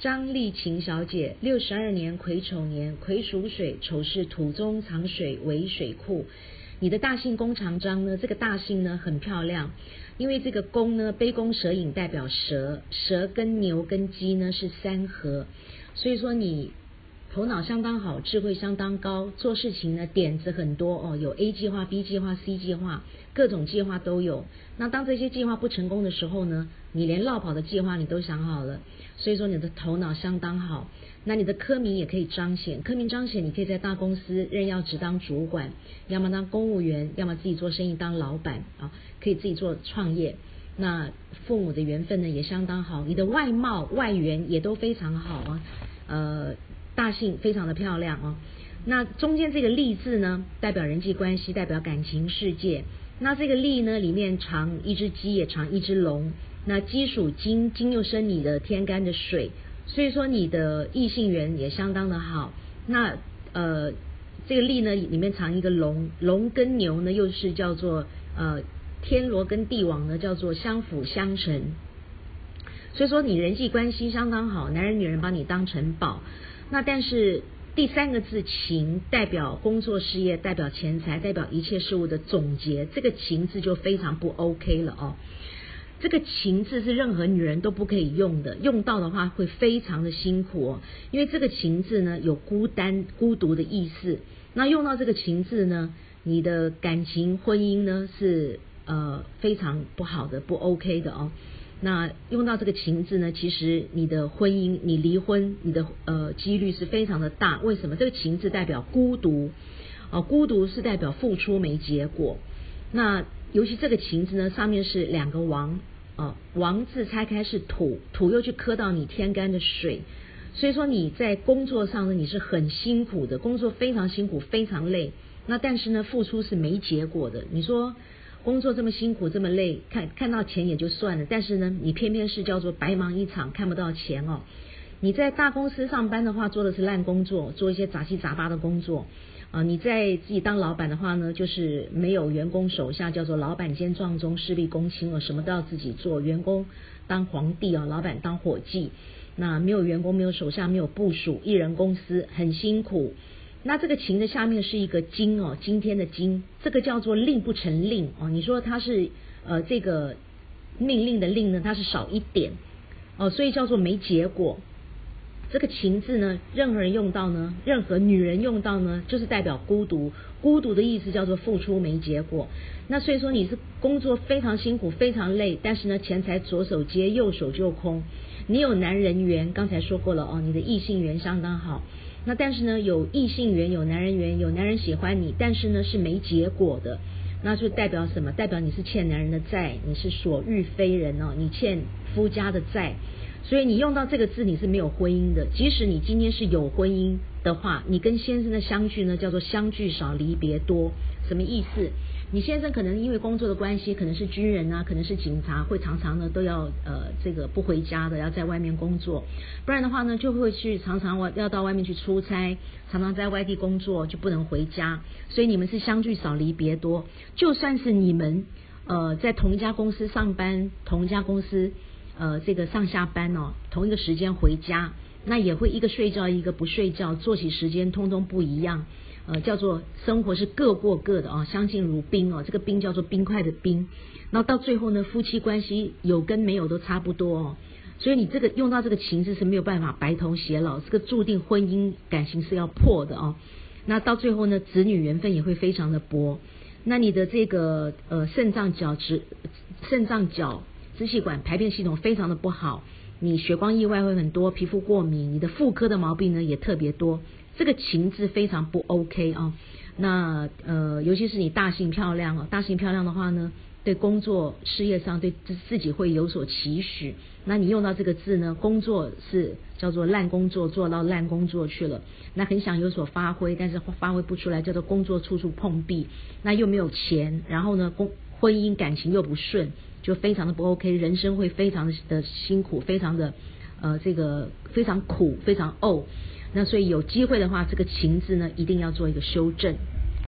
张丽琴小姐，六十二年癸丑年，癸属水，丑是土中藏水为水库。你的大姓弓长张呢？这个大姓呢很漂亮，因为这个弓呢，杯弓蛇影代表蛇，蛇跟牛跟鸡呢是三合，所以说你。头脑相当好，智慧相当高，做事情呢点子很多哦，有 A 计划、B 计划、C 计划，各种计划都有。那当这些计划不成功的时候呢，你连绕跑的计划你都想好了，所以说你的头脑相当好。那你的科名也可以彰显，科名彰显，你可以在大公司任要职当主管，要么当公务员，要么自己做生意当老板啊，可以自己做创业。那父母的缘分呢也相当好，你的外貌外缘也都非常好啊，呃。大姓非常的漂亮哦，那中间这个利字呢，代表人际关系，代表感情世界。那这个利呢，里面藏一只鸡，也藏一只龙。那鸡属金，金又生你的天干的水，所以说你的异性缘也相当的好。那呃，这个利呢，里面藏一个龙，龙跟牛呢，又是叫做呃天罗跟地网呢，叫做相辅相成。所以说你人际关系相当好，男人女人把你当成宝。那但是第三个字“情”代表工作事业，代表钱财，代表一切事物的总结，这个“情”字就非常不 OK 了哦。这个“情”字是任何女人都不可以用的，用到的话会非常的辛苦哦。因为这个“情”字呢有孤单、孤独的意思。那用到这个“情”字呢，你的感情、婚姻呢是呃非常不好的，不 OK 的哦。那用到这个情字呢，其实你的婚姻，你离婚，你的呃几率是非常的大。为什么？这个情字代表孤独，哦，孤独是代表付出没结果。那尤其这个情字呢，上面是两个王，哦，王字拆开是土，土又去磕到你天干的水，所以说你在工作上呢，你是很辛苦的，工作非常辛苦，非常累。那但是呢，付出是没结果的。你说？工作这么辛苦，这么累，看看到钱也就算了，但是呢，你偏偏是叫做白忙一场，看不到钱哦。你在大公司上班的话，做的是烂工作，做一些杂七杂八的工作啊。你在自己当老板的话呢，就是没有员工手下，叫做老板兼壮中，事必躬亲哦，什么都要自己做。员工当皇帝啊，老板当伙计，那没有员工，没有手下，没有部署，一人公司很辛苦。那这个情的下面是一个今哦，今天的今，这个叫做令不成令哦。你说它是呃这个命令的令呢，它是少一点哦，所以叫做没结果。这个情字呢，任何人用到呢，任何女人用到呢，就是代表孤独。孤独的意思叫做付出没结果。那所以说你是工作非常辛苦，非常累，但是呢，钱财左手接右手就空。你有男人缘，刚才说过了哦，你的异性缘相当好。那但是呢，有异性缘，有男人缘，有男人喜欢你，但是呢是没结果的，那就代表什么？代表你是欠男人的债，你是所欲非人哦，你欠夫家的债，所以你用到这个字，你是没有婚姻的。即使你今天是有婚姻的话，你跟先生的相聚呢，叫做相聚少，离别多，什么意思？你先生可能因为工作的关系，可能是军人啊，可能是警察，会常常呢都要呃这个不回家的，要在外面工作。不然的话呢，就会去常常外要到外面去出差，常常在外地工作就不能回家。所以你们是相聚少，离别多。就算是你们呃在同一家公司上班，同一家公司呃这个上下班哦，同一个时间回家，那也会一个睡觉，一个不睡觉，作息时间通通不一样。呃，叫做生活是各过各的啊，相敬如宾哦。这个冰叫做冰块的冰，然后到最后呢，夫妻关系有跟没有都差不多哦。所以你这个用到这个情字是没有办法白头偕老，这个注定婚姻感情是要破的哦。那到最后呢，子女缘分也会非常的薄。那你的这个呃肾脏角质、肾脏角支气管排便系统非常的不好，你血光意外会很多，皮肤过敏，你的妇科的毛病呢也特别多。这个情字非常不 OK 啊，那呃，尤其是你大性漂亮哦，大性漂亮的话呢，对工作事业上对自自己会有所期许。那你用到这个字呢，工作是叫做烂工作，做到烂工作去了。那很想有所发挥，但是发挥不出来，叫做工作处处碰壁。那又没有钱，然后呢，工婚姻感情又不顺，就非常的不 OK，人生会非常的辛苦，非常的呃这个非常苦，非常怄。那所以有机会的话，这个情字呢，一定要做一个修正。